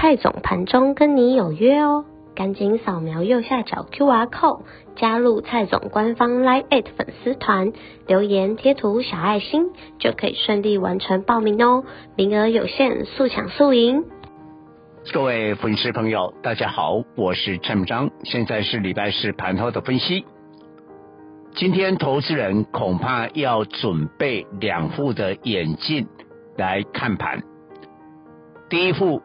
蔡总盘中跟你有约哦，赶紧扫描右下角 QR code 加入蔡总官方 Live 粉丝团，留言贴图小爱心就可以顺利完成报名哦，名额有限，速抢速赢。各位粉丝朋友，大家好，我是陈章，现在是礼拜四盘后的分析。今天投资人恐怕要准备两副的眼镜来看盘，第一副。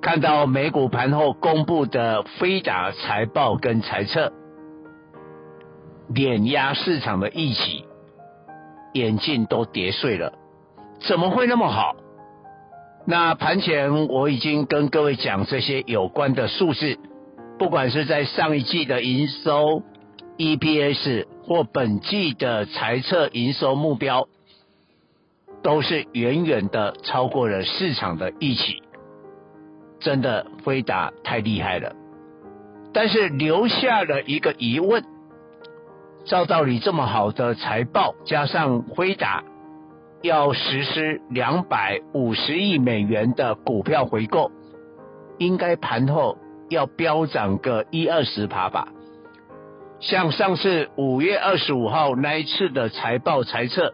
看到美股盘后公布的飞达财报跟财测，碾压市场的预期，眼镜都跌碎了，怎么会那么好？那盘前我已经跟各位讲这些有关的数字，不管是在上一季的营收、EPS 或本季的财测营收目标，都是远远的超过了市场的预期。真的辉达太厉害了，但是留下了一个疑问：照道理这么好的财报，加上辉达要实施两百五十亿美元的股票回购，应该盘后要飙涨个一二十趴吧？像上次五月二十五号那一次的财报财测，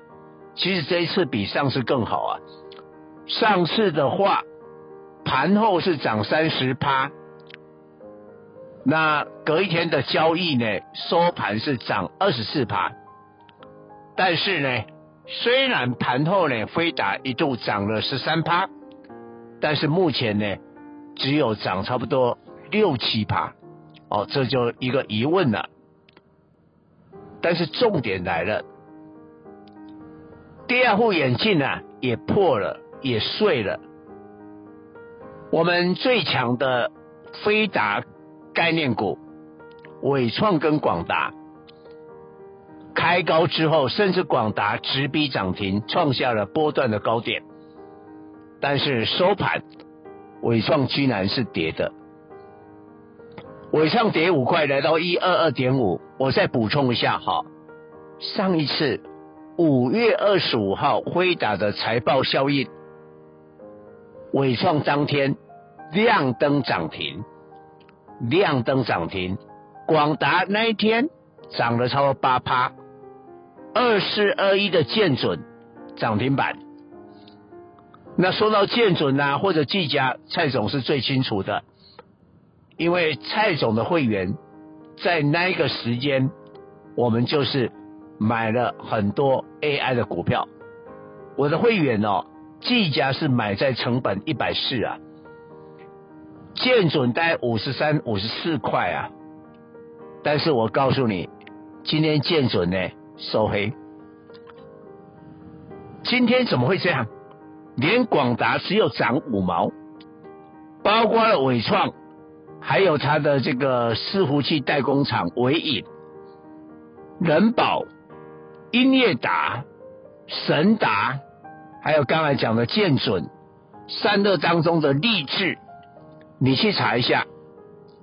其实这一次比上次更好啊！上次的话。盘后是涨三十趴，那隔一天的交易呢，收盘是涨二十四趴，但是呢，虽然盘后呢，飞达一度涨了十三趴，但是目前呢，只有涨差不多六七趴，哦，这就一个疑问了。但是重点来了，第二副眼镜呢，也破了，也碎了。我们最强的飞达概念股伟创跟广达开高之后，甚至广达直逼涨停，创下了波段的高点。但是收盘，伟创居然是跌的，伟创跌五块，来到一二二点五。我再补充一下哈，上一次五月二十五号辉达的财报效应，伟创当天。亮灯涨停，亮灯涨停。广达那一天涨了超过八趴，二四二一的建准涨停板。那说到建准啊，或者技嘉，蔡总是最清楚的，因为蔡总的会员在那个时间，我们就是买了很多 AI 的股票。我的会员哦，技嘉是买在成本一百四啊。建准带五十三、五十四块啊，但是我告诉你，今天建准呢收黑，今天怎么会这样？连广达只有涨五毛，包括了伟创，还有它的这个伺服器代工厂纬颖、仁宝、英业达、神达，还有刚才讲的建准，散热当中的力智。你去查一下，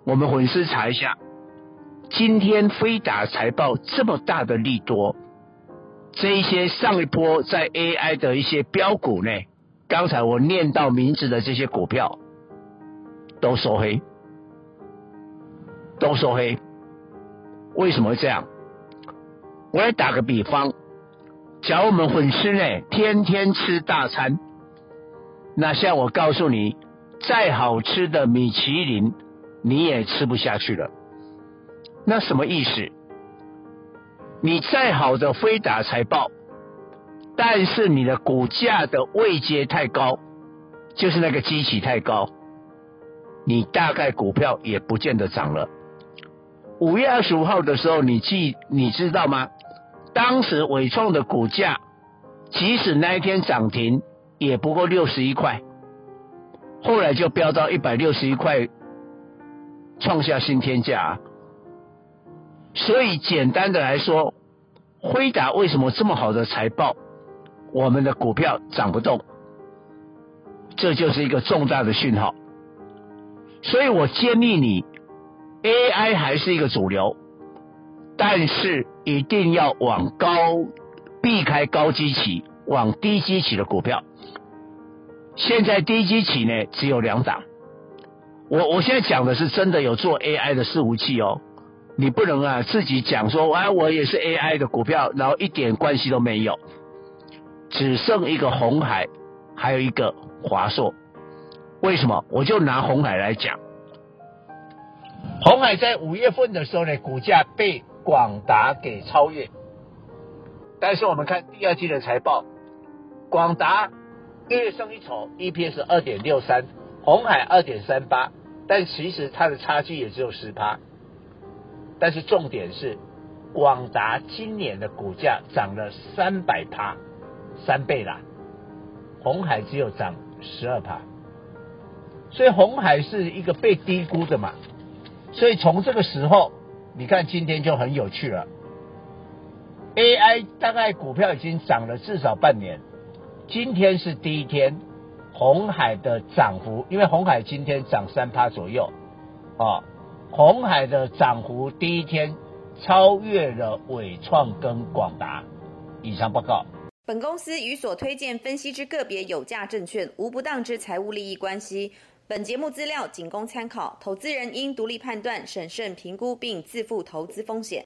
我们粉丝查一下，今天飞达财报这么大的利多，这一些上一波在 AI 的一些标股呢，刚才我念到名字的这些股票都收黑，都收黑，为什么会这样？我来打个比方，假如我们粉丝呢天天吃大餐，那像我告诉你。再好吃的米其林，你也吃不下去了。那什么意思？你再好的飞达财报，但是你的股价的位阶太高，就是那个基期太高，你大概股票也不见得涨了。五月二十五号的时候，你记你知道吗？当时伟创的股价，即使那一天涨停，也不过六十一块。后来就飙到一百六十一块创下新天价。所以简单的来说，辉达为什么这么好的财报，我们的股票涨不动？这就是一个重大的讯号。所以我建议你，AI 还是一个主流，但是一定要往高，避开高基期，往低基期的股票。现在低基企呢，只有两档。我我现在讲的是真的有做 AI 的伺服器哦。你不能啊，自己讲说，哎，我也是 AI 的股票，然后一点关系都没有，只剩一个红海，还有一个华硕。为什么？我就拿红海来讲，红海在五月份的时候呢，股价被广达给超越，但是我们看第二季的财报，广达略胜一筹，EPS 二点六三，红海二点三八，但其实它的差距也只有十趴。但是重点是，广达今年的股价涨了三百趴，三倍啦。红海只有涨十二趴，所以红海是一个被低估的嘛。所以从这个时候，你看今天就很有趣了。AI 大概股票已经涨了至少半年，今天是第一天，鸿海的涨幅，因为鸿海今天涨三趴左右，啊。鸿海的涨幅第一天超越了纬创跟广达。以上报告。本公司与所推荐分析之个别有价证券无不当之财务利益关系。本节目资料仅供参考，投资人应独立判断、审慎评估并自负投资风险。